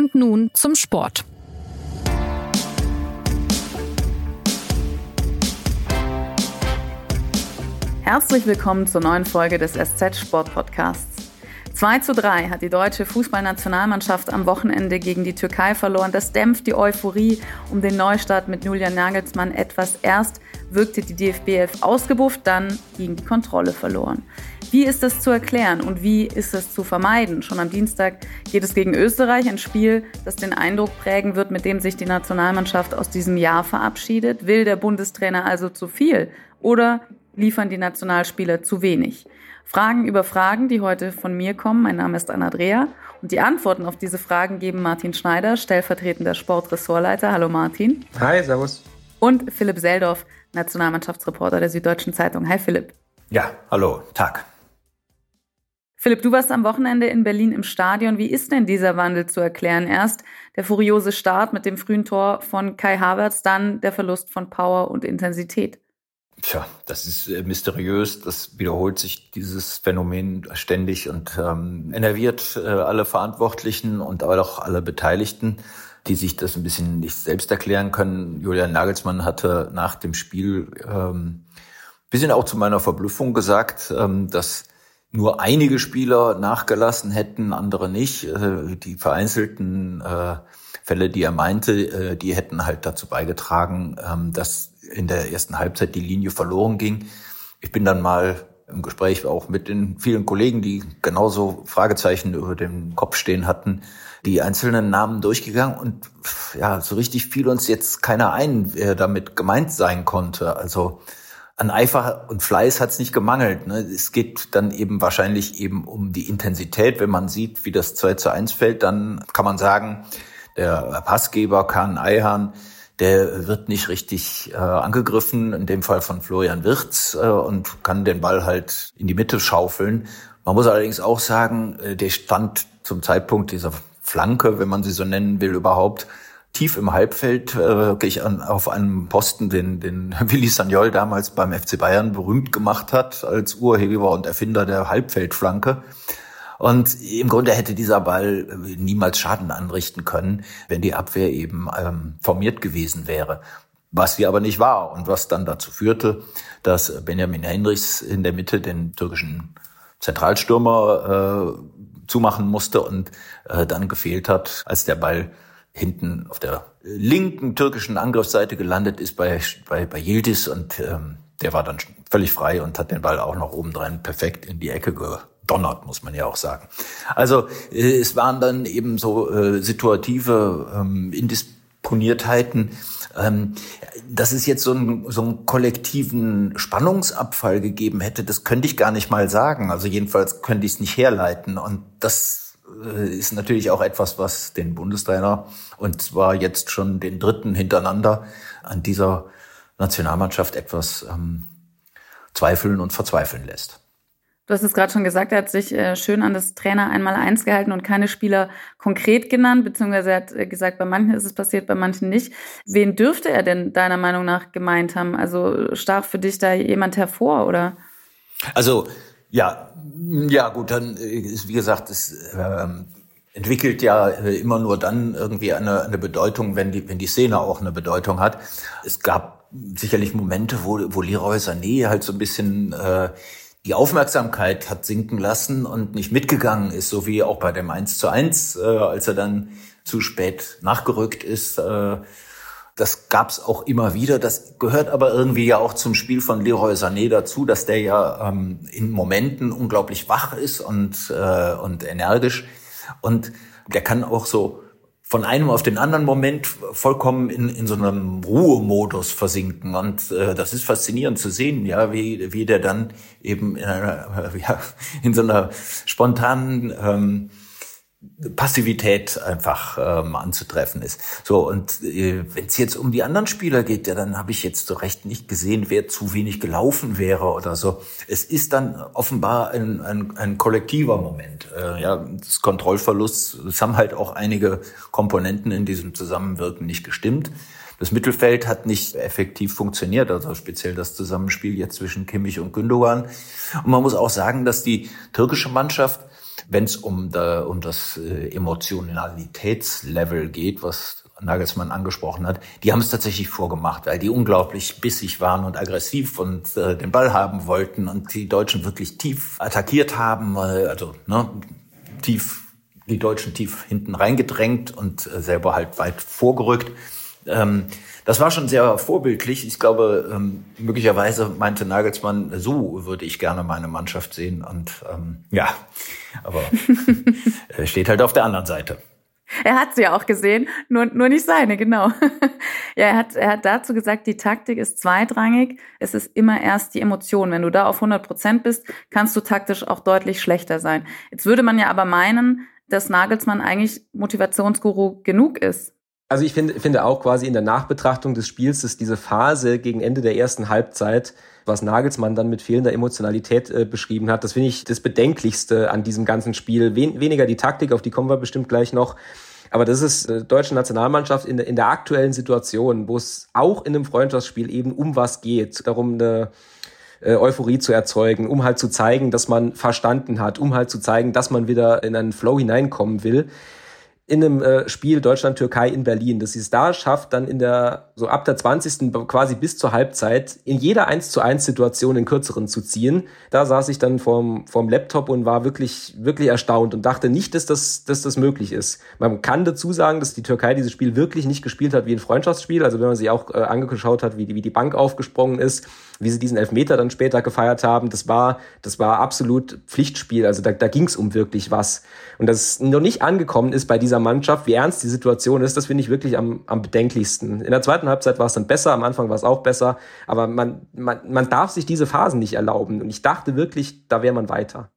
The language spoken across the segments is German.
Und nun zum Sport. Herzlich willkommen zur neuen Folge des SZ Sport Podcasts. 2 zu 3 hat die deutsche Fußballnationalmannschaft am Wochenende gegen die Türkei verloren. Das dämpft die Euphorie um den Neustart mit Julian Nagelsmann etwas. Erst wirkte die DFB 11 ausgebufft, dann ging die Kontrolle verloren. Wie ist das zu erklären und wie ist es zu vermeiden? Schon am Dienstag geht es gegen Österreich, ein Spiel, das den Eindruck prägen wird, mit dem sich die Nationalmannschaft aus diesem Jahr verabschiedet. Will der Bundestrainer also zu viel oder liefern die Nationalspieler zu wenig? Fragen über Fragen, die heute von mir kommen. Mein Name ist Anna Dreher und die Antworten auf diese Fragen geben Martin Schneider, stellvertretender Sportressortleiter. Hallo Martin. Hi, servus. Und Philipp Seldorf, Nationalmannschaftsreporter der Süddeutschen Zeitung. Hi Philipp. Ja, hallo, Tag. Philipp, du warst am Wochenende in Berlin im Stadion. Wie ist denn dieser Wandel zu erklären? Erst der furiose Start mit dem frühen Tor von Kai Havertz, dann der Verlust von Power und Intensität. Tja, das ist äh, mysteriös. Das wiederholt sich dieses Phänomen ständig und ähm, enerviert äh, alle Verantwortlichen und auch alle Beteiligten, die sich das ein bisschen nicht selbst erklären können. Julian Nagelsmann hatte nach dem Spiel ähm, bisschen auch zu meiner Verblüffung gesagt, ähm, dass nur einige Spieler nachgelassen hätten, andere nicht. Äh, die vereinzelten äh, Fälle, die er meinte, äh, die hätten halt dazu beigetragen, ähm, dass in der ersten Halbzeit die Linie verloren ging. Ich bin dann mal im Gespräch auch mit den vielen Kollegen, die genauso Fragezeichen über dem Kopf stehen hatten, die einzelnen Namen durchgegangen und ja, so richtig fiel uns jetzt keiner ein, wer damit gemeint sein konnte. Also an Eifer und Fleiß hat es nicht gemangelt. Ne? Es geht dann eben wahrscheinlich eben um die Intensität. Wenn man sieht, wie das 2 zu 1 fällt, dann kann man sagen, der Passgeber Kahn Eihahn, der wird nicht richtig äh, angegriffen, in dem Fall von Florian Wirtz, äh, und kann den Ball halt in die Mitte schaufeln. Man muss allerdings auch sagen, äh, der stand zum Zeitpunkt dieser Flanke, wenn man sie so nennen will, überhaupt tief im Halbfeld, äh, wirklich an, auf einem Posten, den, den Willi Sagnol damals beim FC Bayern berühmt gemacht hat, als Urheber und Erfinder der Halbfeldflanke. Und im Grunde hätte dieser Ball äh, niemals Schaden anrichten können, wenn die Abwehr eben ähm, formiert gewesen wäre. Was sie aber nicht war und was dann dazu führte, dass Benjamin Henrichs in der Mitte den türkischen Zentralstürmer äh, zumachen musste und äh, dann gefehlt hat, als der Ball hinten auf der linken türkischen Angriffsseite gelandet ist bei, bei, bei Yildiz und ähm, der war dann völlig frei und hat den Ball auch noch obendrein perfekt in die Ecke donnert, muss man ja auch sagen. Also äh, es waren dann eben so äh, situative ähm, Indisponiertheiten. Ähm, dass es jetzt so einen, so einen kollektiven Spannungsabfall gegeben hätte, das könnte ich gar nicht mal sagen. Also jedenfalls könnte ich es nicht herleiten. Und das ist natürlich auch etwas, was den Bundestrainer und zwar jetzt schon den dritten hintereinander an dieser Nationalmannschaft etwas ähm, zweifeln und verzweifeln lässt. Du hast es gerade schon gesagt, er hat sich äh, schön an das Trainer einmal eins gehalten und keine Spieler konkret genannt, beziehungsweise er hat äh, gesagt, bei manchen ist es passiert, bei manchen nicht. Wen dürfte er denn deiner Meinung nach gemeint haben? Also stach für dich da jemand hervor, oder? Also, ja, ja, gut, dann ist, wie gesagt, es ähm, entwickelt ja äh, immer nur dann irgendwie eine, eine Bedeutung, wenn die, wenn die Szene auch eine Bedeutung hat. Es gab sicherlich Momente, wo, wo Leroy Sané halt so ein bisschen äh, die Aufmerksamkeit hat sinken lassen und nicht mitgegangen ist, so wie auch bei dem 1 zu 1, äh, als er dann zu spät nachgerückt ist. Äh, das gab's auch immer wieder. Das gehört aber irgendwie ja auch zum Spiel von Leroy Sané dazu, dass der ja ähm, in Momenten unglaublich wach ist und, äh, und energisch. Und der kann auch so von einem auf den anderen Moment vollkommen in, in so einem Ruhemodus versinken. Und äh, das ist faszinierend zu sehen, ja, wie, wie der dann eben in, einer, ja, in so einer spontanen ähm, Passivität einfach ähm, anzutreffen ist. So, und äh, wenn es jetzt um die anderen Spieler geht, ja, dann habe ich jetzt so recht nicht gesehen, wer zu wenig gelaufen wäre oder so. Es ist dann offenbar ein, ein, ein kollektiver Moment. Äh, ja, das Kontrollverlust, es haben halt auch einige Komponenten in diesem Zusammenwirken nicht gestimmt. Das Mittelfeld hat nicht effektiv funktioniert, also speziell das Zusammenspiel jetzt zwischen Kimmich und Gündogan. Und man muss auch sagen, dass die türkische Mannschaft wenn es um, da, um das äh, Emotionalitätslevel geht, was Nagelsmann angesprochen hat, die haben es tatsächlich vorgemacht, weil die unglaublich bissig waren und aggressiv und äh, den Ball haben wollten und die Deutschen wirklich tief attackiert haben, äh, also ne, tief die Deutschen tief hinten reingedrängt und äh, selber halt weit vorgerückt. Ähm, das war schon sehr vorbildlich. Ich glaube, ähm, möglicherweise meinte Nagelsmann, so würde ich gerne meine Mannschaft sehen. Und ähm, ja, aber steht halt auf der anderen Seite. Er hat sie ja auch gesehen, nur, nur nicht seine, genau. ja, er hat, er hat dazu gesagt, die Taktik ist zweitrangig. Es ist immer erst die Emotion. Wenn du da auf 100 Prozent bist, kannst du taktisch auch deutlich schlechter sein. Jetzt würde man ja aber meinen, dass Nagelsmann eigentlich Motivationsguru genug ist. Also ich finde, finde auch quasi in der Nachbetrachtung des Spiels, dass diese Phase gegen Ende der ersten Halbzeit, was Nagelsmann dann mit fehlender Emotionalität äh, beschrieben hat, das finde ich das Bedenklichste an diesem ganzen Spiel. Wen, weniger die Taktik, auf die kommen wir bestimmt gleich noch. Aber das ist äh, deutsche Nationalmannschaft in, in der aktuellen Situation, wo es auch in einem Freundschaftsspiel eben um was geht, darum eine äh, Euphorie zu erzeugen, um halt zu zeigen, dass man verstanden hat, um halt zu zeigen, dass man wieder in einen Flow hineinkommen will in einem äh, Spiel Deutschland-Türkei in Berlin, dass sie es da schafft, dann in der, so ab der 20. quasi bis zur Halbzeit, in jeder 1 zu 1 Situation den kürzeren zu ziehen. Da saß ich dann vorm, vorm Laptop und war wirklich, wirklich erstaunt und dachte nicht, dass das, dass das möglich ist. Man kann dazu sagen, dass die Türkei dieses Spiel wirklich nicht gespielt hat wie ein Freundschaftsspiel. Also wenn man sich auch äh, angeschaut hat, wie die, wie die Bank aufgesprungen ist, wie sie diesen Elfmeter dann später gefeiert haben, das war, das war absolut Pflichtspiel. Also da, da ging es um wirklich was. Und das noch nicht angekommen ist bei dieser Mannschaft, wie ernst die Situation ist, das finde ich wirklich am, am bedenklichsten. In der zweiten Halbzeit war es dann besser, am Anfang war es auch besser, aber man, man, man darf sich diese Phasen nicht erlauben. Und ich dachte wirklich, da wäre man weiter.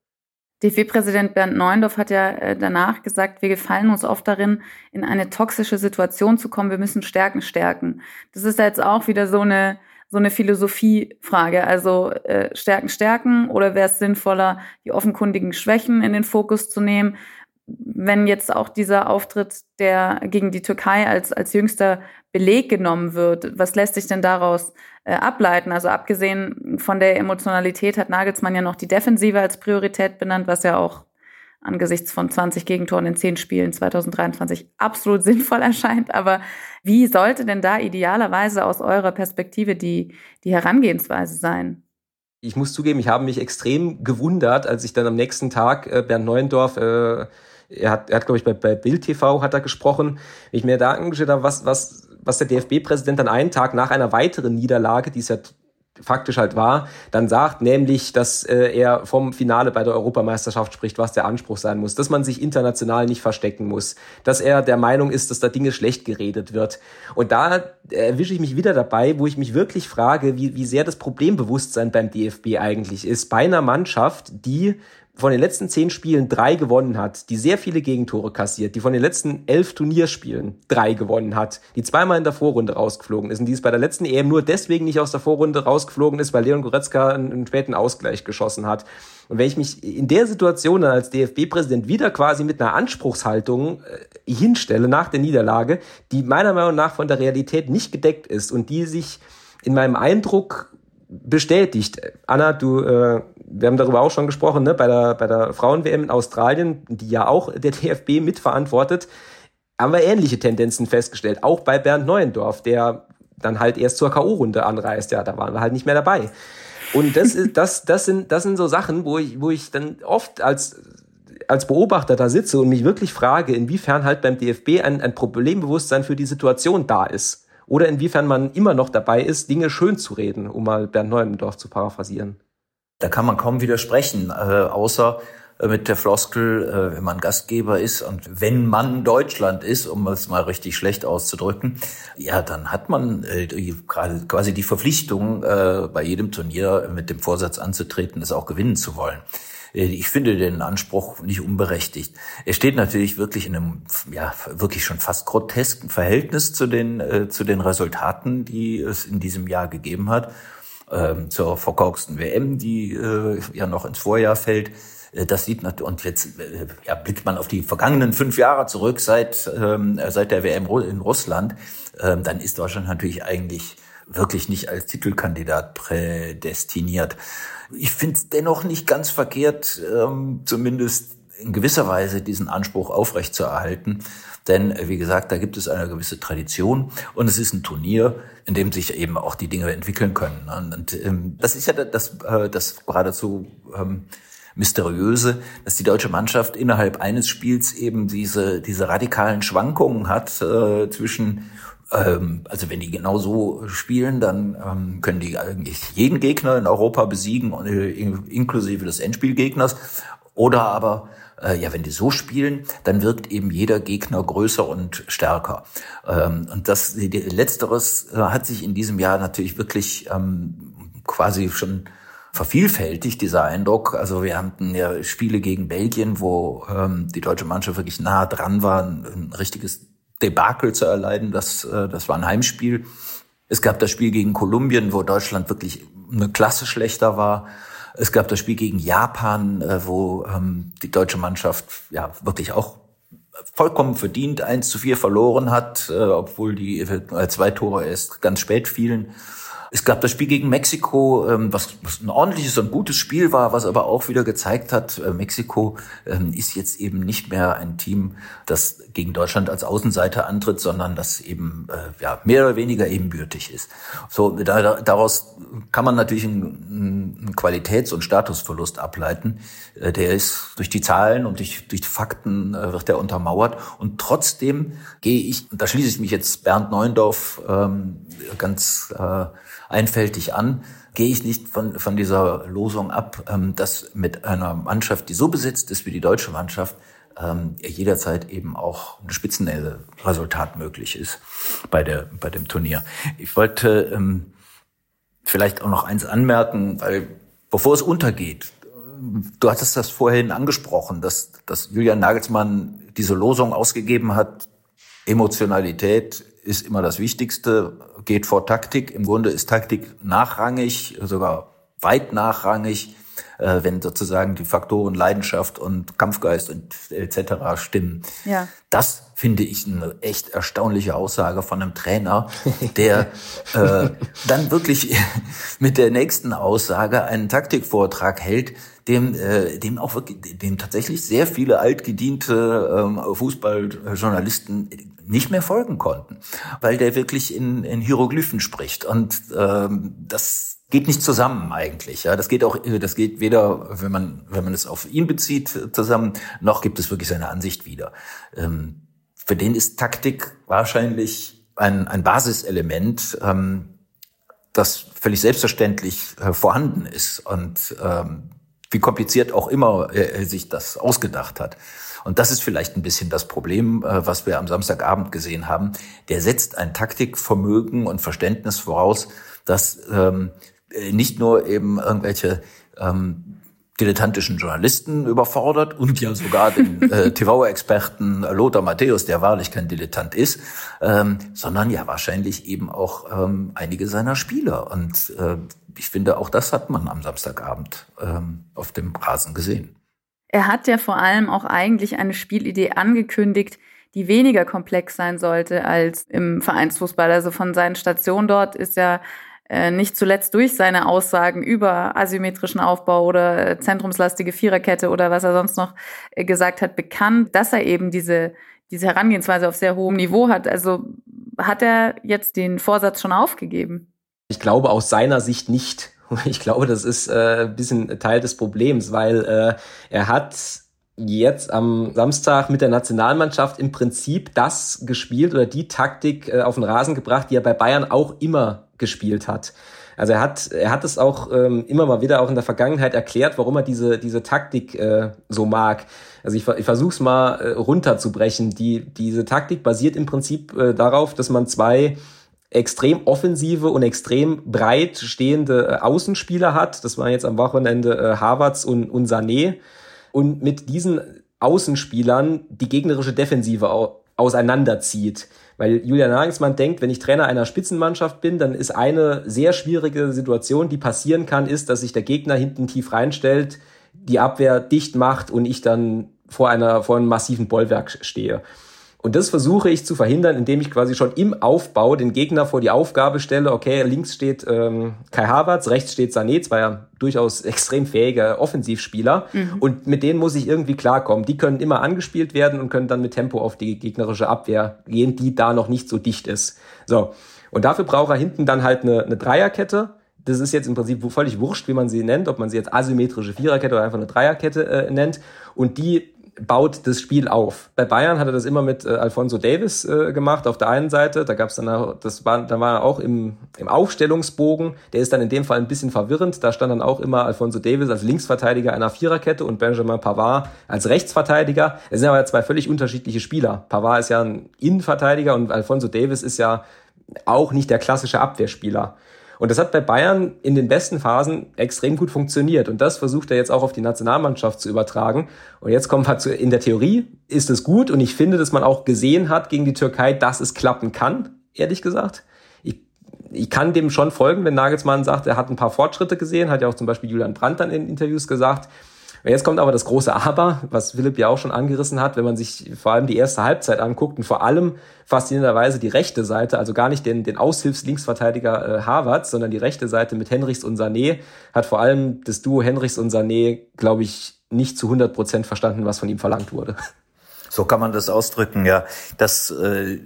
DFB-Präsident Bernd Neuendorf hat ja äh, danach gesagt, wir gefallen uns oft darin, in eine toxische Situation zu kommen. Wir müssen Stärken stärken. Das ist jetzt auch wieder so eine so eine Philosophiefrage. Also äh, Stärken, Stärken oder wäre es sinnvoller, die offenkundigen Schwächen in den Fokus zu nehmen? Wenn jetzt auch dieser Auftritt der gegen die Türkei als, als jüngster Beleg genommen wird, was lässt sich denn daraus äh, ableiten? Also abgesehen von der Emotionalität hat Nagelsmann ja noch die Defensive als Priorität benannt, was ja auch angesichts von 20 Gegentoren in 10 Spielen 2023 absolut sinnvoll erscheint. Aber wie sollte denn da idealerweise aus eurer Perspektive die, die Herangehensweise sein? Ich muss zugeben, ich habe mich extrem gewundert, als ich dann am nächsten Tag äh, Bernd Neuendorf, äh, er hat, er hat glaube ich bei, bei Bild TV hat er gesprochen, ich mir da angeschaut habe, was, was, was der DFB-Präsident dann einen Tag nach einer weiteren Niederlage, die es ja faktisch halt war, dann sagt, nämlich, dass äh, er vom Finale bei der Europameisterschaft spricht, was der Anspruch sein muss, dass man sich international nicht verstecken muss, dass er der Meinung ist, dass da Dinge schlecht geredet wird. Und da erwische ich mich wieder dabei, wo ich mich wirklich frage, wie, wie sehr das Problembewusstsein beim DFB eigentlich ist, bei einer Mannschaft, die von den letzten zehn Spielen drei gewonnen hat, die sehr viele Gegentore kassiert, die von den letzten elf Turnierspielen drei gewonnen hat, die zweimal in der Vorrunde rausgeflogen ist und die es bei der letzten EM nur deswegen nicht aus der Vorrunde rausgeflogen ist, weil Leon Goretzka einen, einen späten Ausgleich geschossen hat. Und wenn ich mich in der Situation dann als DFB-Präsident wieder quasi mit einer Anspruchshaltung äh, hinstelle nach der Niederlage, die meiner Meinung nach von der Realität nicht gedeckt ist und die sich in meinem Eindruck bestätigt. Anna, du, äh, wir haben darüber auch schon gesprochen, ne, bei der, bei der Frauen-WM in Australien, die ja auch der DFB mitverantwortet, haben wir ähnliche Tendenzen festgestellt. Auch bei Bernd Neuendorf, der dann halt erst zur K.O.-Runde anreist. Ja, da waren wir halt nicht mehr dabei. Und das ist, das, das sind, das sind so Sachen, wo ich, wo ich dann oft als, als Beobachter da sitze und mich wirklich frage, inwiefern halt beim DFB ein, ein Problembewusstsein für die Situation da ist oder inwiefern man immer noch dabei ist, Dinge schön zu reden, um mal Bernd Neuendorf zu paraphrasieren. Da kann man kaum widersprechen, äh, außer äh, mit der Floskel, äh, wenn man Gastgeber ist und wenn man Deutschland ist, um es mal richtig schlecht auszudrücken, ja, dann hat man äh, gerade quasi die Verpflichtung, äh, bei jedem Turnier mit dem Vorsatz anzutreten, es auch gewinnen zu wollen. Äh, ich finde den Anspruch nicht unberechtigt. Er steht natürlich wirklich in einem, ja, wirklich schon fast grotesken Verhältnis zu den, äh, zu den Resultaten, die es in diesem Jahr gegeben hat. Ähm, zur verkorksten WM, die äh, ja noch ins Vorjahr fällt. Äh, das sieht natürlich, und jetzt äh, ja, blickt man auf die vergangenen fünf Jahre zurück seit, ähm, seit der WM in Russland, ähm, dann ist Deutschland natürlich eigentlich wirklich nicht als Titelkandidat prädestiniert. Ich finde es dennoch nicht ganz verkehrt, ähm, zumindest in gewisser Weise diesen Anspruch aufrechtzuerhalten. Denn, äh, wie gesagt, da gibt es eine gewisse Tradition und es ist ein Turnier, in dem sich eben auch die Dinge entwickeln können. Und ähm, das ist ja das, äh, das geradezu ähm, mysteriöse, dass die deutsche Mannschaft innerhalb eines Spiels eben diese, diese radikalen Schwankungen hat äh, zwischen ähm, also wenn die genau so spielen, dann ähm, können die eigentlich jeden Gegner in Europa besiegen, äh, inklusive des Endspielgegners. Oder aber äh, ja, wenn die so spielen, dann wirkt eben jeder Gegner größer und stärker. Ähm, und das die, letzteres äh, hat sich in diesem Jahr natürlich wirklich ähm, quasi schon vervielfältigt, dieser Eindruck. Also wir hatten ja Spiele gegen Belgien, wo ähm, die deutsche Mannschaft wirklich nah dran war, ein, richtiges Debakel zu erleiden. Das, äh, das war ein Heimspiel. Es gab das Spiel gegen Kolumbien, wo Deutschland wirklich eine Klasse schlechter war. Es gab das Spiel gegen Japan, äh, wo ähm, die deutsche Mannschaft ja wirklich auch vollkommen verdient 1 zu 4 verloren hat, äh, obwohl die äh, zwei Tore erst ganz spät fielen. Es gab das Spiel gegen Mexiko, ähm, was, ein ordentliches und gutes Spiel war, was aber auch wieder gezeigt hat, äh, Mexiko ähm, ist jetzt eben nicht mehr ein Team, das gegen Deutschland als Außenseiter antritt, sondern das eben äh, ja, mehr oder weniger ebenbürtig ist. So da, daraus kann man natürlich einen, Qualitäts- und Statusverlust ableiten. Äh, der ist durch die Zahlen und durch, durch die Fakten wird der untermauert. Und trotzdem gehe ich, da schließe ich mich jetzt Bernd Neuendorf ähm, ganz einfältig an, gehe ich nicht von, von dieser Losung ab, ähm, dass mit einer Mannschaft, die so besetzt ist wie die deutsche Mannschaft, ähm, jederzeit eben auch ein Spitzenresultat möglich ist bei, der, bei dem Turnier. Ich wollte ähm, vielleicht auch noch eins anmerken, weil bevor es untergeht, du hattest das vorhin angesprochen, dass, dass Julian Nagelsmann diese Losung ausgegeben hat, Emotionalität ist immer das Wichtigste, geht vor Taktik. Im Grunde ist Taktik nachrangig, sogar weit nachrangig, äh, wenn sozusagen die Faktoren Leidenschaft und Kampfgeist und etc. stimmen. Ja. Das finde ich eine echt erstaunliche Aussage von einem Trainer, der äh, dann wirklich mit der nächsten Aussage einen Taktikvortrag hält, dem, äh, dem auch wirklich, dem tatsächlich sehr viele altgediente ähm, Fußballjournalisten nicht mehr folgen konnten, weil der wirklich in, in Hieroglyphen spricht und ähm, das geht nicht zusammen eigentlich. Ja, das geht auch, das geht weder, wenn man wenn man es auf ihn bezieht, zusammen, noch gibt es wirklich seine Ansicht wieder. Ähm, für den ist Taktik wahrscheinlich ein, ein Basiselement, ähm, das völlig selbstverständlich äh, vorhanden ist und ähm, wie kompliziert auch immer er sich das ausgedacht hat. Und das ist vielleicht ein bisschen das Problem, äh, was wir am Samstagabend gesehen haben. Der setzt ein Taktikvermögen und Verständnis voraus, das ähm, nicht nur eben irgendwelche ähm, dilettantischen Journalisten überfordert und ja sogar den äh, TV-Experten Lothar Matthäus, der wahrlich kein Dilettant ist, ähm, sondern ja wahrscheinlich eben auch ähm, einige seiner Spieler. Und äh, ich finde, auch das hat man am Samstagabend ähm, auf dem Rasen gesehen. Er hat ja vor allem auch eigentlich eine Spielidee angekündigt, die weniger komplex sein sollte als im Vereinsfußball. Also von seinen Stationen dort ist ja äh, nicht zuletzt durch seine Aussagen über asymmetrischen Aufbau oder äh, zentrumslastige Viererkette oder was er sonst noch äh, gesagt hat, bekannt, dass er eben diese, diese Herangehensweise auf sehr hohem Niveau hat. Also hat er jetzt den Vorsatz schon aufgegeben? Ich glaube aus seiner Sicht nicht. Ich glaube, das ist äh, ein bisschen Teil des Problems, weil äh, er hat jetzt am Samstag mit der Nationalmannschaft im Prinzip das gespielt oder die Taktik äh, auf den Rasen gebracht, die er bei Bayern auch immer gespielt hat. Also er hat, er hat es auch ähm, immer mal wieder auch in der Vergangenheit erklärt, warum er diese, diese Taktik äh, so mag. Also ich, ich versuche es mal äh, runterzubrechen. Die, diese Taktik basiert im Prinzip äh, darauf, dass man zwei extrem offensive und extrem breit stehende äh, Außenspieler hat. Das waren jetzt am Wochenende äh, Havertz und, und Sané. Und mit diesen Außenspielern die gegnerische Defensive auseinanderzieht. Weil Julian Nagelsmann denkt, wenn ich Trainer einer Spitzenmannschaft bin, dann ist eine sehr schwierige Situation, die passieren kann, ist, dass sich der Gegner hinten tief reinstellt, die Abwehr dicht macht und ich dann vor einer, vor einem massiven Bollwerk stehe. Und das versuche ich zu verhindern, indem ich quasi schon im Aufbau den Gegner vor die Aufgabe stelle, okay, links steht ähm, Kai Havertz, rechts steht Sané, zwei ja durchaus extrem fähige Offensivspieler. Mhm. Und mit denen muss ich irgendwie klarkommen. Die können immer angespielt werden und können dann mit Tempo auf die gegnerische Abwehr gehen, die da noch nicht so dicht ist. So. Und dafür braucht er hinten dann halt eine, eine Dreierkette. Das ist jetzt im Prinzip völlig wurscht, wie man sie nennt, ob man sie jetzt asymmetrische Viererkette oder einfach eine Dreierkette äh, nennt. Und die baut das Spiel auf. Bei Bayern hat er das immer mit äh, Alfonso Davis äh, gemacht auf der einen Seite. Da gab es dann auch, das war, da war er auch im, im Aufstellungsbogen. Der ist dann in dem Fall ein bisschen verwirrend. Da stand dann auch immer Alfonso Davis als Linksverteidiger einer Viererkette und Benjamin Pavard als Rechtsverteidiger. Es sind aber zwei völlig unterschiedliche Spieler. Pavard ist ja ein Innenverteidiger und Alfonso Davis ist ja auch nicht der klassische Abwehrspieler. Und das hat bei Bayern in den besten Phasen extrem gut funktioniert. Und das versucht er jetzt auch auf die Nationalmannschaft zu übertragen. Und jetzt kommen wir zu, in der Theorie ist es gut. Und ich finde, dass man auch gesehen hat gegen die Türkei, dass es klappen kann, ehrlich gesagt. Ich, ich kann dem schon folgen, wenn Nagelsmann sagt, er hat ein paar Fortschritte gesehen, hat ja auch zum Beispiel Julian Brandt dann in Interviews gesagt. Und jetzt kommt aber das große Aber, was Philipp ja auch schon angerissen hat, wenn man sich vor allem die erste Halbzeit anguckt und vor allem faszinierenderweise die rechte Seite, also gar nicht den, den Aushilfslinksverteidiger äh, Harvards, sondern die rechte Seite mit Henrichs und Sané, hat vor allem das Duo Henrichs und Sané, glaube ich, nicht zu 100 Prozent verstanden, was von ihm verlangt wurde. So kann man das ausdrücken, ja. Das äh,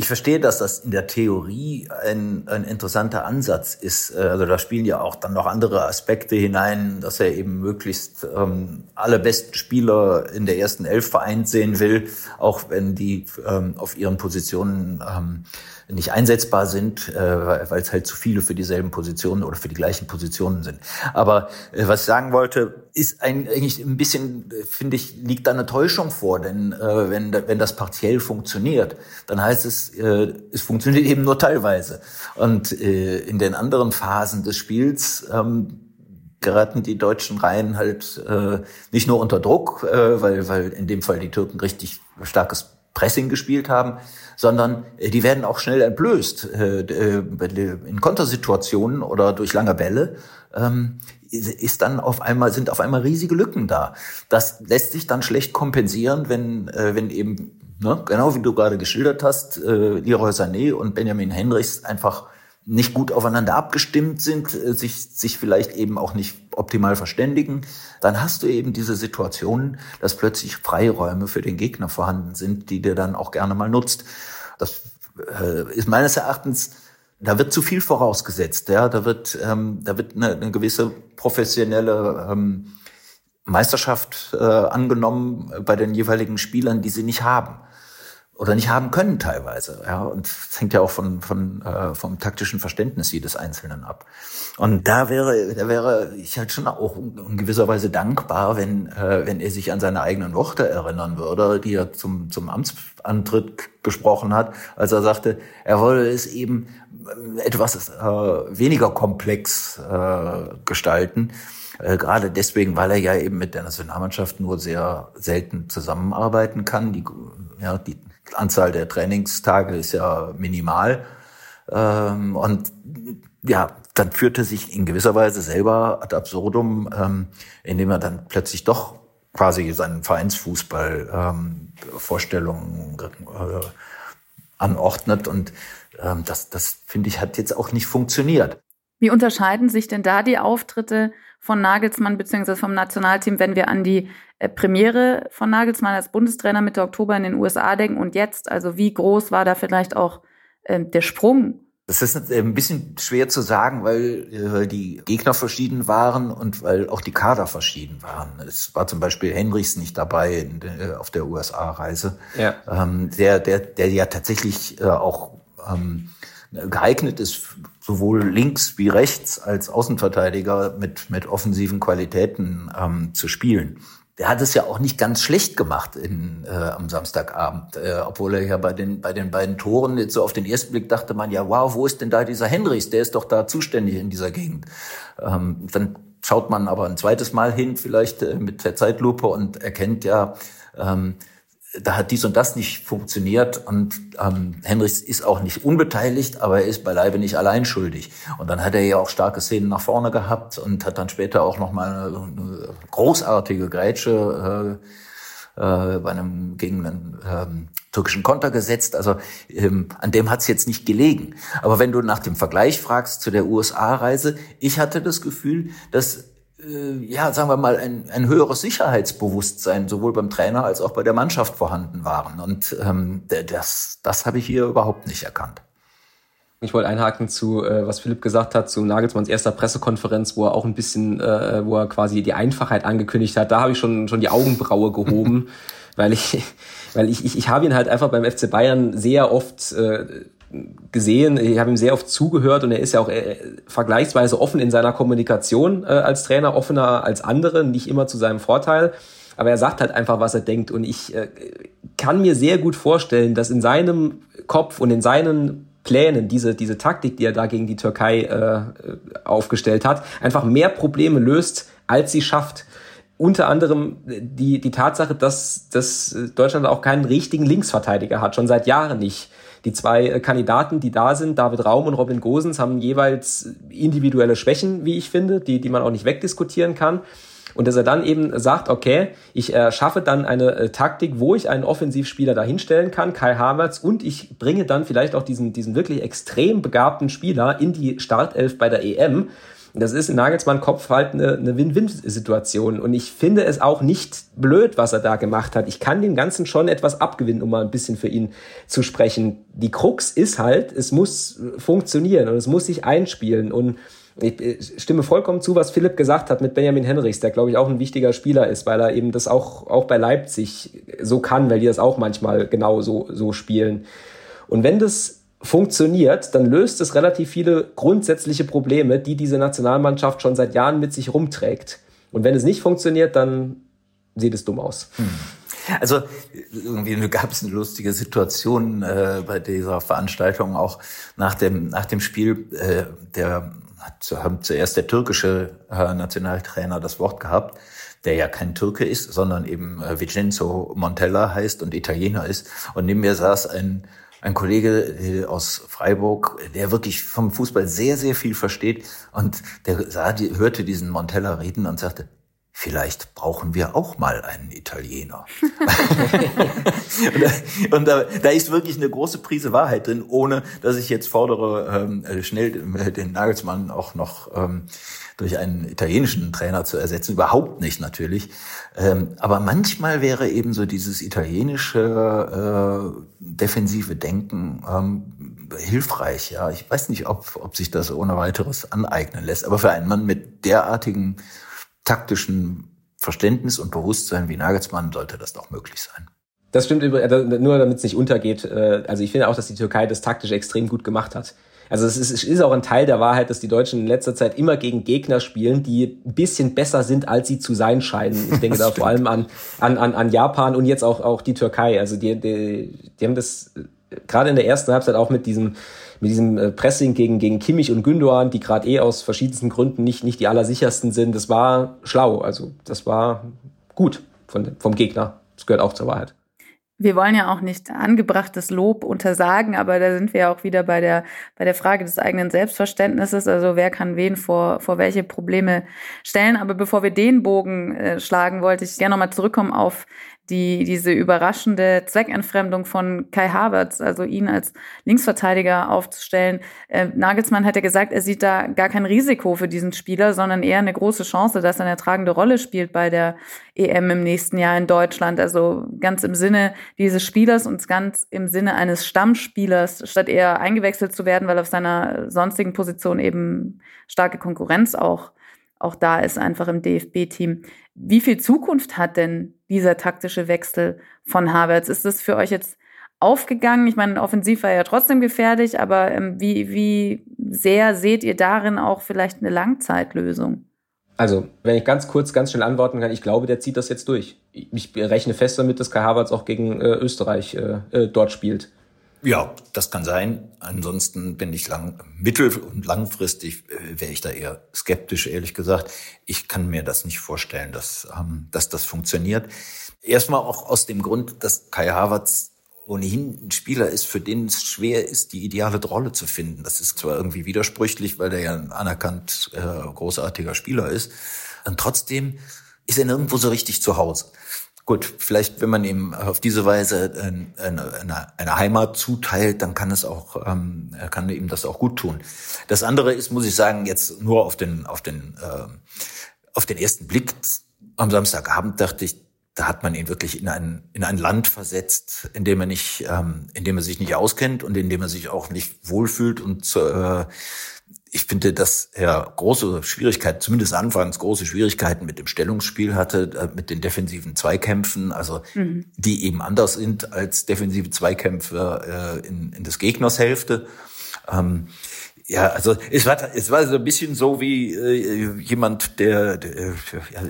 ich verstehe, dass das in der Theorie ein, ein interessanter Ansatz ist. Äh, also da spielen ja auch dann noch andere Aspekte hinein, dass er eben möglichst ähm, alle besten Spieler in der ersten Elf vereint sehen will, auch wenn die ähm, auf ihren Positionen ähm, nicht einsetzbar sind, äh, weil es halt zu viele für dieselben Positionen oder für die gleichen Positionen sind. Aber äh, was ich sagen wollte, ist eigentlich ein bisschen, finde ich, liegt da eine Täuschung vor, denn äh, wenn, wenn das partiell funktioniert, dann heißt es, äh, es funktioniert eben nur teilweise. Und äh, in den anderen Phasen des Spiels ähm, geraten die deutschen Reihen halt äh, nicht nur unter Druck, äh, weil, weil in dem Fall die Türken richtig starkes Pressing gespielt haben, sondern äh, die werden auch schnell entblößt äh, äh, in Kontersituationen oder durch lange Bälle. Ähm, ist dann auf einmal sind auf einmal riesige Lücken da. Das lässt sich dann schlecht kompensieren, wenn wenn eben ne, genau wie du gerade geschildert hast, Leroy Sané und Benjamin Henrichs einfach nicht gut aufeinander abgestimmt sind, äh, sich, sich vielleicht eben auch nicht optimal verständigen, dann hast du eben diese Situation, dass plötzlich Freiräume für den Gegner vorhanden sind, die dir dann auch gerne mal nutzt. Das äh, ist meines Erachtens, da wird zu viel vorausgesetzt. Ja, da wird, ähm, da wird eine, eine gewisse professionelle ähm, Meisterschaft äh, angenommen bei den jeweiligen Spielern, die sie nicht haben oder nicht haben können teilweise. Ja, und das hängt ja auch von, von, äh, vom taktischen Verständnis jedes Einzelnen ab. Und da wäre, da wäre ich halt schon auch in gewisser Weise dankbar, wenn, äh, wenn er sich an seine eigenen Worte erinnern würde, die er zum, zum Amtsantritt gesprochen hat, als er sagte, er wolle es eben etwas äh, weniger komplex äh, gestalten. Äh, gerade deswegen, weil er ja eben mit der Nationalmannschaft nur sehr selten zusammenarbeiten kann. Die, ja, die Anzahl der Trainingstage ist ja minimal. Ähm, und ja, dann führte sich in gewisser Weise selber ad absurdum, ähm, indem er dann plötzlich doch quasi seinen Vereinsfußball ähm, Vorstellungen äh, anordnet. Und ähm, das, das finde ich, hat jetzt auch nicht funktioniert. Wie unterscheiden sich denn da die Auftritte von Nagelsmann bzw. vom Nationalteam, wenn wir an die äh, Premiere von Nagelsmann als Bundestrainer Mitte Oktober in den USA denken und jetzt? Also wie groß war da vielleicht auch äh, der Sprung? Das ist ein bisschen schwer zu sagen, weil, äh, weil die Gegner verschieden waren und weil auch die Kader verschieden waren. Es war zum Beispiel Henrichs nicht dabei in, äh, auf der USA-Reise, ja. ähm, der, der, der ja tatsächlich äh, auch ähm, geeignet ist sowohl links wie rechts als Außenverteidiger mit, mit offensiven Qualitäten ähm, zu spielen. Der hat es ja auch nicht ganz schlecht gemacht in, äh, am Samstagabend, äh, obwohl er ja bei den, bei den beiden Toren jetzt so auf den ersten Blick dachte man, ja, wow, wo ist denn da dieser Henrichs? Der ist doch da zuständig in dieser Gegend. Ähm, dann schaut man aber ein zweites Mal hin, vielleicht äh, mit der Zeitlupe und erkennt ja, ähm, da hat dies und das nicht funktioniert und ähm, Henrichs ist auch nicht unbeteiligt, aber er ist beileibe nicht allein schuldig. Und dann hat er ja auch starke Szenen nach vorne gehabt und hat dann später auch noch mal eine, eine großartige Grätsche äh, äh, bei einem gegen einen ähm, türkischen Konter gesetzt. Also ähm, an dem hat es jetzt nicht gelegen. Aber wenn du nach dem Vergleich fragst zu der USA-Reise, ich hatte das Gefühl, dass ja, sagen wir mal, ein, ein höheres Sicherheitsbewusstsein sowohl beim Trainer als auch bei der Mannschaft vorhanden waren. Und ähm, das, das habe ich hier überhaupt nicht erkannt. Ich wollte einhaken zu, äh, was Philipp gesagt hat, zu Nagelsmanns erster Pressekonferenz, wo er auch ein bisschen, äh, wo er quasi die Einfachheit angekündigt hat. Da habe ich schon, schon die Augenbraue gehoben, weil ich, weil ich, ich, ich habe ihn halt einfach beim FC Bayern sehr oft äh, gesehen, ich habe ihm sehr oft zugehört und er ist ja auch äh, vergleichsweise offen in seiner Kommunikation äh, als Trainer, offener als andere, nicht immer zu seinem Vorteil. Aber er sagt halt einfach, was er denkt. Und ich äh, kann mir sehr gut vorstellen, dass in seinem Kopf und in seinen Plänen, diese, diese Taktik, die er da gegen die Türkei äh, aufgestellt hat, einfach mehr Probleme löst, als sie schafft. Unter anderem die, die Tatsache, dass, dass Deutschland auch keinen richtigen Linksverteidiger hat, schon seit Jahren nicht. Die zwei Kandidaten, die da sind, David Raum und Robin Gosens, haben jeweils individuelle Schwächen, wie ich finde, die, die man auch nicht wegdiskutieren kann. Und dass er dann eben sagt, okay, ich äh, schaffe dann eine äh, Taktik, wo ich einen Offensivspieler dahinstellen kann, Kai Havertz, und ich bringe dann vielleicht auch diesen, diesen wirklich extrem begabten Spieler in die Startelf bei der EM. Das ist in Nagelsmann Kopf halt eine, eine Win-Win-Situation. Und ich finde es auch nicht blöd, was er da gemacht hat. Ich kann dem Ganzen schon etwas abgewinnen, um mal ein bisschen für ihn zu sprechen. Die Krux ist halt, es muss funktionieren und es muss sich einspielen. Und ich stimme vollkommen zu, was Philipp gesagt hat mit Benjamin Henrichs, der glaube ich auch ein wichtiger Spieler ist, weil er eben das auch, auch bei Leipzig so kann, weil die das auch manchmal genau so, so spielen. Und wenn das funktioniert, dann löst es relativ viele grundsätzliche Probleme, die diese Nationalmannschaft schon seit Jahren mit sich rumträgt. Und wenn es nicht funktioniert, dann sieht es dumm aus. Hm. Also irgendwie gab es eine lustige Situation äh, bei dieser Veranstaltung auch nach dem nach dem Spiel. Äh, der haben zuerst der türkische äh, Nationaltrainer das Wort gehabt, der ja kein Türke ist, sondern eben äh, Vincenzo Montella heißt und Italiener ist. Und neben mir saß ein ein Kollege aus Freiburg, der wirklich vom Fußball sehr, sehr viel versteht. Und der sah, hörte diesen Montella reden und sagte, vielleicht brauchen wir auch mal einen Italiener. und, da, und da, da, ist wirklich eine große Prise Wahrheit drin, ohne dass ich jetzt fordere, ähm, schnell den Nagelsmann auch noch ähm, durch einen italienischen Trainer zu ersetzen. Überhaupt nicht natürlich. Ähm, aber manchmal wäre eben so dieses italienische äh, defensive Denken ähm, hilfreich. Ja, ich weiß nicht, ob, ob sich das ohne weiteres aneignen lässt. Aber für einen Mann mit derartigen taktischen Verständnis und Bewusstsein wie Nagelsmann sollte das doch möglich sein. Das stimmt nur, damit es nicht untergeht. Äh, also ich finde auch, dass die Türkei das taktisch extrem gut gemacht hat. Also es ist, es ist auch ein Teil der Wahrheit, dass die Deutschen in letzter Zeit immer gegen Gegner spielen, die ein bisschen besser sind, als sie zu sein scheinen. Ich denke da vor allem an, an, an, an Japan und jetzt auch, auch die Türkei. Also die, die, die haben das gerade in der ersten Halbzeit auch mit diesem mit diesem äh, Pressing gegen, gegen Kimmich und Gündogan, die gerade eh aus verschiedensten Gründen nicht, nicht die allersichersten sind, das war schlau. Also das war gut von, vom Gegner. Das gehört auch zur Wahrheit. Wir wollen ja auch nicht angebrachtes Lob untersagen, aber da sind wir ja auch wieder bei der, bei der Frage des eigenen Selbstverständnisses. Also wer kann wen vor, vor welche Probleme stellen. Aber bevor wir den Bogen äh, schlagen, wollte ich gerne nochmal zurückkommen auf die, diese überraschende Zweckentfremdung von Kai Havertz, also ihn als Linksverteidiger aufzustellen. Äh, Nagelsmann hat ja gesagt, er sieht da gar kein Risiko für diesen Spieler, sondern eher eine große Chance, dass er eine tragende Rolle spielt bei der EM im nächsten Jahr in Deutschland. Also ganz im Sinne dieses Spielers und ganz im Sinne eines Stammspielers, statt eher eingewechselt zu werden, weil auf seiner sonstigen Position eben starke Konkurrenz auch auch da ist einfach im DFB-Team. Wie viel Zukunft hat denn dieser taktische Wechsel von Havertz? Ist das für euch jetzt aufgegangen? Ich meine, offensiv war ja trotzdem gefährlich, aber ähm, wie, wie sehr seht ihr darin auch vielleicht eine Langzeitlösung? Also, wenn ich ganz kurz, ganz schnell antworten kann, ich glaube, der zieht das jetzt durch. Ich rechne fest damit, dass Kai Havertz auch gegen äh, Österreich äh, äh dort spielt. Ja, das kann sein. Ansonsten bin ich lang, mittel- und langfristig äh, wäre ich da eher skeptisch, ehrlich gesagt. Ich kann mir das nicht vorstellen, dass, ähm, dass das funktioniert. Erstmal auch aus dem Grund, dass Kai Havertz ohnehin ein Spieler ist, für den es schwer ist, die ideale Rolle zu finden. Das ist zwar irgendwie widersprüchlich, weil der ja ein anerkannt äh, großartiger Spieler ist. Und trotzdem ist er nirgendwo so richtig zu Hause. Gut, vielleicht, wenn man ihm auf diese Weise eine, eine, eine Heimat zuteilt, dann kann es auch, ähm, kann ihm das auch gut tun. Das andere ist, muss ich sagen, jetzt nur auf den, auf den, äh, auf den ersten Blick am Samstagabend dachte ich, da hat man ihn wirklich in ein, in ein Land versetzt, in dem er nicht, ähm, in dem er sich nicht auskennt und in dem er sich auch nicht wohlfühlt und äh, ich finde, dass er große Schwierigkeiten, zumindest anfangs große Schwierigkeiten mit dem Stellungsspiel hatte, äh, mit den defensiven Zweikämpfen, also mhm. die eben anders sind als defensive Zweikämpfe äh, in, in des Gegners Hälfte. Ähm, ja, also es war es war so ein bisschen so wie äh, jemand, der, der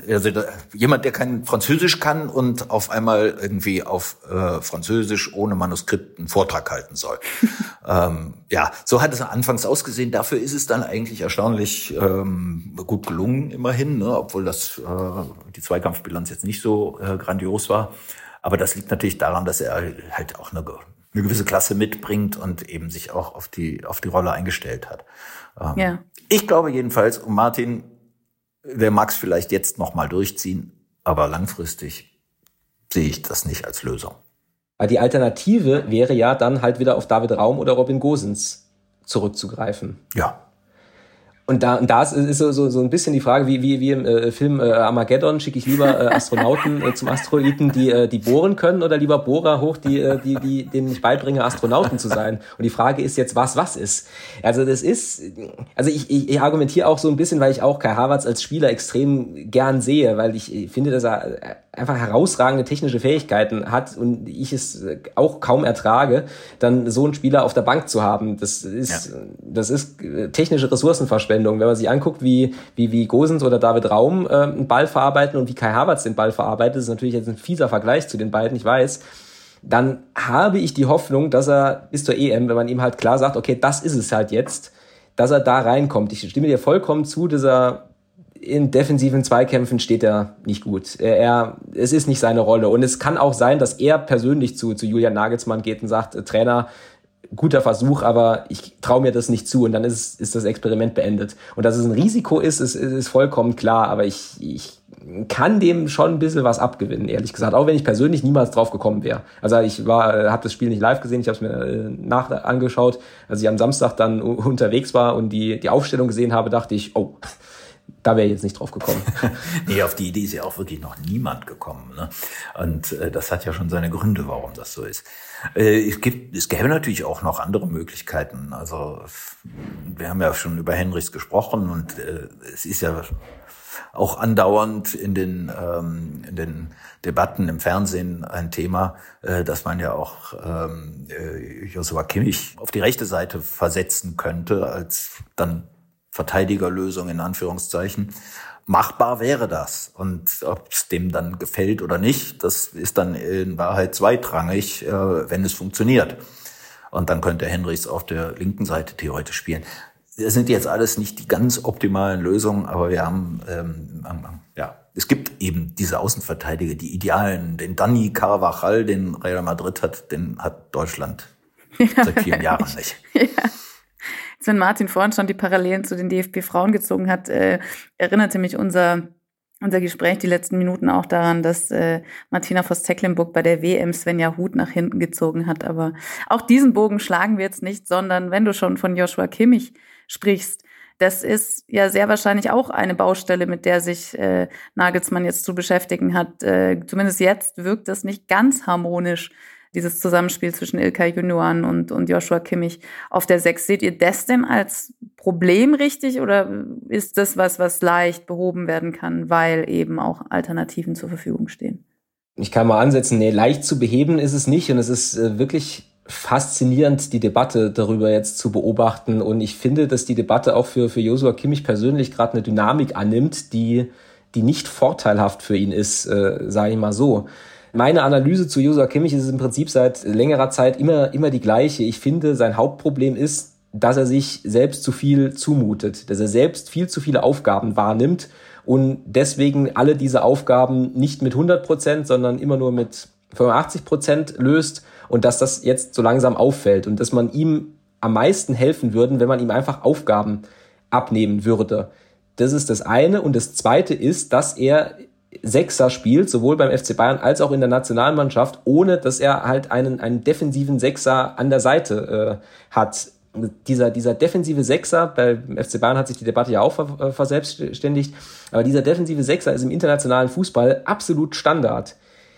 also der, jemand, der kein Französisch kann und auf einmal irgendwie auf äh, Französisch ohne Manuskript einen Vortrag halten soll. ähm, ja, so hat es anfangs ausgesehen. Dafür ist es dann eigentlich erstaunlich ähm, gut gelungen immerhin, ne? obwohl das äh, die Zweikampfbilanz jetzt nicht so äh, grandios war. Aber das liegt natürlich daran, dass er halt auch eine eine gewisse Klasse mitbringt und eben sich auch auf die, auf die Rolle eingestellt hat. Ähm, ja. Ich glaube jedenfalls, und Martin, der mag es vielleicht jetzt nochmal durchziehen, aber langfristig sehe ich das nicht als Lösung. Die Alternative wäre ja dann halt wieder auf David Raum oder Robin Gosens zurückzugreifen. Ja. Und da, und da ist, ist so, so, ein bisschen die Frage, wie, wie, wie im äh, Film äh, Armageddon, schicke ich lieber äh, Astronauten äh, zum Asteroiden, die, äh, die bohren können oder lieber Bohrer hoch, die, äh, die, die denen ich beibringe, Astronauten zu sein. Und die Frage ist jetzt, was was ist. Also das ist, also ich, ich, ich argumentiere auch so ein bisschen, weil ich auch Kai Havertz als Spieler extrem gern sehe, weil ich finde, dass er einfach herausragende technische Fähigkeiten hat und ich es auch kaum ertrage, dann so einen Spieler auf der Bank zu haben. Das ist, ja. das ist äh, technische Ressourcenverschwendung. Wenn man sich anguckt, wie, wie, wie Gosens oder David Raum äh, einen Ball verarbeiten und wie Kai Havertz den Ball verarbeitet, das ist natürlich jetzt ein fieser Vergleich zu den beiden, ich weiß dann habe ich die Hoffnung, dass er bis zur EM, wenn man ihm halt klar sagt, okay, das ist es halt jetzt, dass er da reinkommt. Ich stimme dir vollkommen zu, dass er in defensiven Zweikämpfen steht er nicht gut. Er, er, es ist nicht seine Rolle. Und es kann auch sein, dass er persönlich zu, zu Julian Nagelsmann geht und sagt, äh, Trainer, guter Versuch, aber ich traue mir das nicht zu und dann ist, ist das Experiment beendet. Und dass es ein Risiko ist, ist, ist vollkommen klar, aber ich, ich kann dem schon ein bisschen was abgewinnen, ehrlich gesagt, auch wenn ich persönlich niemals drauf gekommen wäre. Also ich war, habe das Spiel nicht live gesehen, ich habe es mir äh, nach angeschaut, als ich am Samstag dann unterwegs war und die, die Aufstellung gesehen habe, dachte ich, oh, da wäre ich jetzt nicht drauf gekommen. nee, auf die Idee ist ja auch wirklich noch niemand gekommen. Ne? Und äh, das hat ja schon seine Gründe, warum das so ist. Äh, es, gibt, es gäbe natürlich auch noch andere Möglichkeiten. Also wir haben ja schon über Henrichs gesprochen und äh, es ist ja auch andauernd in den, ähm, in den Debatten im Fernsehen ein Thema, äh, dass man ja auch ähm, äh, Joshua Kimmich auf die rechte Seite versetzen könnte, als dann Verteidigerlösung in Anführungszeichen. Machbar wäre das. Und ob es dem dann gefällt oder nicht, das ist dann in Wahrheit zweitrangig, äh, wenn es funktioniert. Und dann könnte Henrichs auf der linken Seite theoretisch spielen. Das sind jetzt alles nicht die ganz optimalen Lösungen, aber wir haben, ähm, ja, es gibt eben diese Außenverteidiger, die idealen. Den Danny Carvajal, den Real Madrid hat, den hat Deutschland seit vielen Jahren nicht. Ja. Wenn Martin vorhin schon die Parallelen zu den DFB-Frauen gezogen hat, äh, erinnerte mich unser unser Gespräch die letzten Minuten auch daran, dass äh, Martina Voss-Tecklenburg bei der WM Svenja Huth nach hinten gezogen hat. Aber auch diesen Bogen schlagen wir jetzt nicht, sondern wenn du schon von Joshua Kimmich sprichst, das ist ja sehr wahrscheinlich auch eine Baustelle, mit der sich äh, Nagelsmann jetzt zu beschäftigen hat. Äh, zumindest jetzt wirkt das nicht ganz harmonisch dieses Zusammenspiel zwischen Ilkay Gündogan und, und Joshua Kimmich auf der Sechs. Seht ihr das denn als Problem richtig oder ist das was, was leicht behoben werden kann, weil eben auch Alternativen zur Verfügung stehen? Ich kann mal ansetzen, nee, leicht zu beheben ist es nicht und es ist äh, wirklich faszinierend, die Debatte darüber jetzt zu beobachten und ich finde, dass die Debatte auch für, für Joshua Kimmich persönlich gerade eine Dynamik annimmt, die, die nicht vorteilhaft für ihn ist, äh, sage ich mal so. Meine Analyse zu Joshua Kimmich ist im Prinzip seit längerer Zeit immer, immer die gleiche. Ich finde, sein Hauptproblem ist, dass er sich selbst zu viel zumutet, dass er selbst viel zu viele Aufgaben wahrnimmt und deswegen alle diese Aufgaben nicht mit 100 Prozent, sondern immer nur mit 85 Prozent löst und dass das jetzt so langsam auffällt und dass man ihm am meisten helfen würden, wenn man ihm einfach Aufgaben abnehmen würde. Das ist das eine. Und das zweite ist, dass er Sechser spielt, sowohl beim FC Bayern als auch in der Nationalmannschaft, ohne dass er halt einen, einen defensiven Sechser an der Seite äh, hat. Dieser, dieser defensive Sechser, beim FC Bayern hat sich die Debatte ja auch äh, verselbstständigt, aber dieser defensive Sechser ist im internationalen Fußball absolut Standard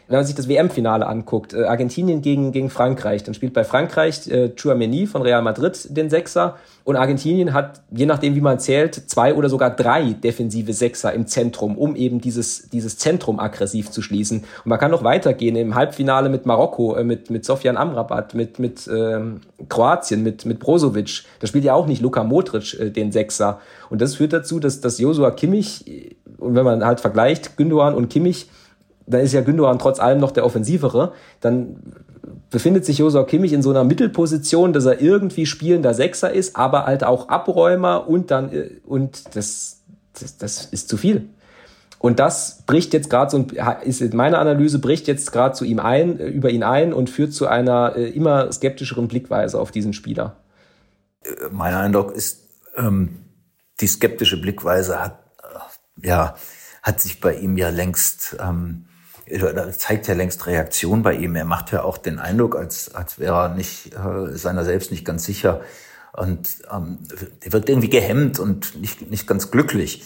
wenn man sich das WM-Finale anguckt, äh, Argentinien gegen, gegen Frankreich, dann spielt bei Frankreich äh, Chouameni von Real Madrid den Sechser und Argentinien hat, je nachdem wie man zählt, zwei oder sogar drei defensive Sechser im Zentrum, um eben dieses, dieses Zentrum aggressiv zu schließen. Und man kann noch weitergehen im Halbfinale mit Marokko, äh, mit, mit Sofian Amrabat, mit, mit ähm, Kroatien, mit, mit Brozovic. Da spielt ja auch nicht Luka Modric äh, den Sechser. Und das führt dazu, dass, dass Josua Kimmich, äh, und wenn man halt vergleicht, Gündogan und Kimmich, dann ist ja Gündogan trotz allem noch der Offensivere, dann befindet sich Josua Kimmich in so einer Mittelposition, dass er irgendwie spielender Sechser ist, aber halt auch Abräumer und dann, äh, und das, das, das ist zu viel. Und das bricht jetzt gerade so, ist meine Analyse, bricht jetzt gerade zu ihm ein, äh, über ihn ein und führt zu einer äh, immer skeptischeren Blickweise auf diesen Spieler. Mein Eindruck ist, ähm, die skeptische Blickweise hat, ja, hat sich bei ihm ja längst ähm, da zeigt ja längst Reaktion bei ihm. Er macht ja auch den Eindruck, als, als wäre er nicht, äh, seiner selbst nicht ganz sicher. Und ähm, er wird irgendwie gehemmt und nicht, nicht ganz glücklich.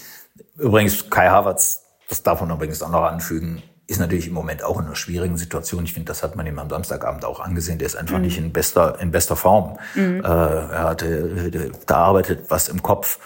Übrigens, Kai Havertz, das darf man übrigens auch noch anfügen, ist natürlich im Moment auch in einer schwierigen Situation. Ich finde, das hat man ihm am Samstagabend auch angesehen. Der ist einfach mhm. nicht in bester, in bester Form. Mhm. Äh, er hatte, da arbeitet was im Kopf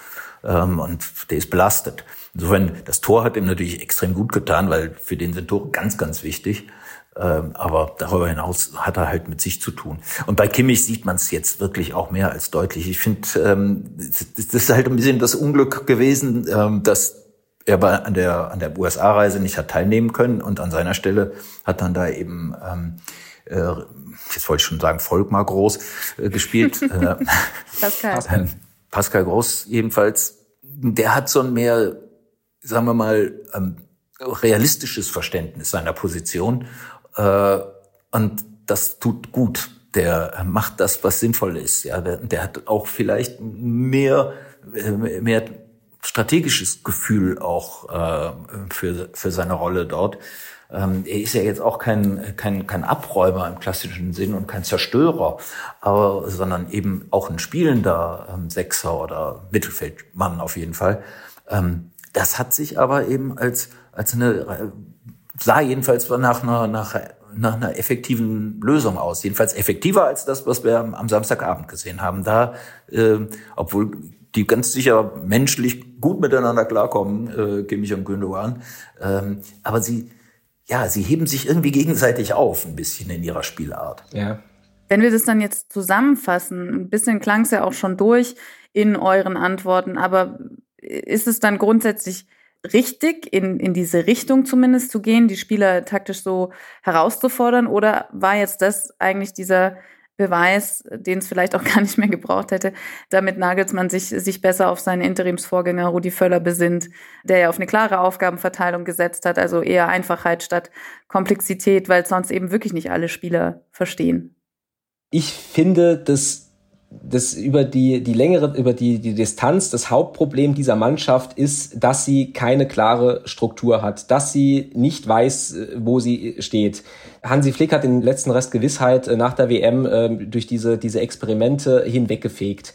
ähm, und der ist belastet. Insofern, das Tor hat ihm natürlich extrem gut getan, weil für den sind Tore ganz, ganz wichtig. Ähm, aber darüber hinaus hat er halt mit sich zu tun. Und bei Kimmich sieht man es jetzt wirklich auch mehr als deutlich. Ich finde, ähm, das ist halt ein bisschen das Unglück gewesen, ähm, dass er bei, an der, an der USA-Reise nicht hat teilnehmen können und an seiner Stelle hat dann da eben, äh, jetzt wollte ich schon sagen, Volkmar Groß äh, gespielt. äh, Pascal. Pascal Groß jedenfalls. Der hat so ein mehr sagen wir mal, ähm, realistisches Verständnis seiner Position. Äh, und das tut gut. Der macht das, was sinnvoll ist. Ja, der, der hat auch vielleicht mehr, äh, mehr strategisches Gefühl auch äh, für, für seine Rolle dort. Ähm, er ist ja jetzt auch kein, kein, kein Abräumer im klassischen Sinn und kein Zerstörer, aber, sondern eben auch ein spielender ähm, Sechser oder Mittelfeldmann auf jeden Fall. Ähm, das hat sich aber eben als, als eine, sah jedenfalls nach einer, nach, nach einer effektiven Lösung aus. Jedenfalls effektiver als das, was wir am, Samstagabend gesehen haben. Da, äh, obwohl die ganz sicher menschlich gut miteinander klarkommen, äh, Kimmich und Gündogan. Ähm, aber sie, ja, sie heben sich irgendwie gegenseitig auf, ein bisschen in ihrer Spielart. Ja. Wenn wir das dann jetzt zusammenfassen, ein bisschen klang es ja auch schon durch in euren Antworten, aber ist es dann grundsätzlich richtig, in, in diese Richtung zumindest zu gehen, die Spieler taktisch so herauszufordern? Oder war jetzt das eigentlich dieser Beweis, den es vielleicht auch gar nicht mehr gebraucht hätte, damit Nagelsmann sich, sich besser auf seinen Interimsvorgänger Rudi Völler besinnt, der ja auf eine klare Aufgabenverteilung gesetzt hat, also eher Einfachheit statt Komplexität, weil sonst eben wirklich nicht alle Spieler verstehen. Ich finde, dass das über die, die längere, über die, die Distanz, das Hauptproblem dieser Mannschaft ist, dass sie keine klare Struktur hat, dass sie nicht weiß, äh, wo sie steht. Hansi Flick hat den letzten Rest Gewissheit äh, nach der WM äh, durch diese, diese Experimente hinweggefegt.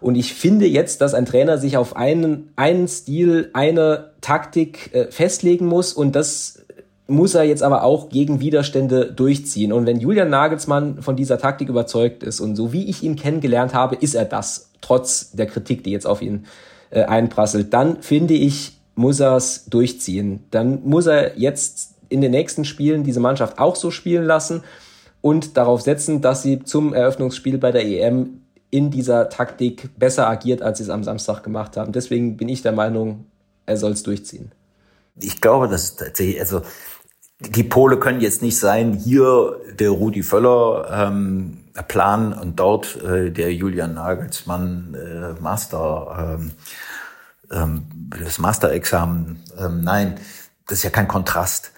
Und ich finde jetzt, dass ein Trainer sich auf einen, einen Stil, eine Taktik festlegen muss und das muss er jetzt aber auch gegen Widerstände durchziehen. Und wenn Julian Nagelsmann von dieser Taktik überzeugt ist und so wie ich ihn kennengelernt habe, ist er das, trotz der Kritik, die jetzt auf ihn äh, einprasselt, dann finde ich, muss er es durchziehen. Dann muss er jetzt in den nächsten Spielen diese Mannschaft auch so spielen lassen und darauf setzen, dass sie zum Eröffnungsspiel bei der EM in dieser Taktik besser agiert, als sie es am Samstag gemacht haben. Deswegen bin ich der Meinung, er soll es durchziehen. Ich glaube, dass also die Pole können jetzt nicht sein, hier der Rudi Völler ähm, Plan und dort äh, der Julian Nagelsmann äh, Master, ähm, ähm, das Masterexamen. Ähm, nein, das ist ja kein Kontrast,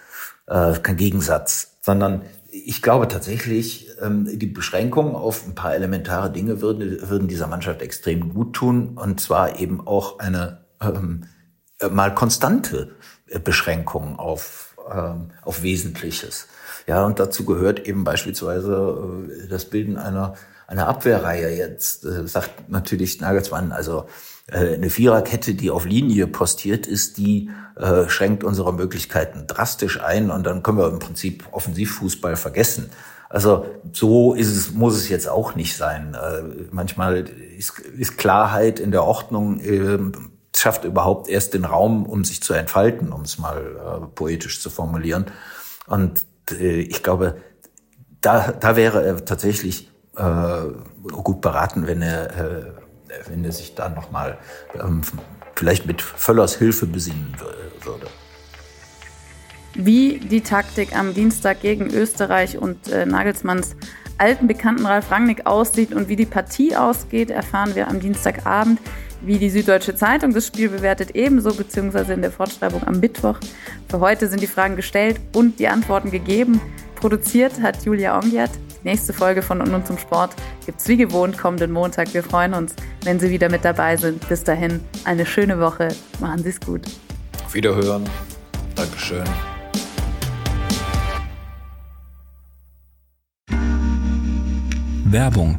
äh, kein Gegensatz, sondern ich glaube tatsächlich, ähm, die Beschränkung auf ein paar elementare Dinge würden, würden dieser Mannschaft extrem gut tun und zwar eben auch eine ähm, äh, mal konstante äh, Beschränkungen auf, ähm, auf Wesentliches. Ja, und dazu gehört eben beispielsweise äh, das Bilden einer, einer Abwehrreihe. Jetzt äh, sagt natürlich Nagelsmann, also äh, eine Viererkette, die auf Linie postiert ist, die äh, schränkt unsere Möglichkeiten drastisch ein und dann können wir im Prinzip Offensivfußball vergessen. Also so ist es, muss es jetzt auch nicht sein. Äh, manchmal ist, ist Klarheit in der Ordnung, äh, schafft überhaupt erst den Raum, um sich zu entfalten, um es mal äh, poetisch zu formulieren. Und äh, ich glaube, da, da wäre er tatsächlich äh, gut beraten, wenn er, äh, wenn er sich da nochmal ähm, vielleicht mit Völlers Hilfe besinnen würde. Wie die Taktik am Dienstag gegen Österreich und äh, Nagelsmanns alten Bekannten Ralf Rangnick aussieht und wie die Partie ausgeht, erfahren wir am Dienstagabend. Wie die Süddeutsche Zeitung das Spiel bewertet, ebenso, beziehungsweise in der Fortschreibung am Mittwoch. Für heute sind die Fragen gestellt und die Antworten gegeben. Produziert hat Julia Ongiat. Die nächste Folge von Und, und zum Sport gibt es wie gewohnt kommenden Montag. Wir freuen uns, wenn Sie wieder mit dabei sind. Bis dahin, eine schöne Woche. Machen Sie es gut. Auf Wiederhören. Dankeschön. Werbung.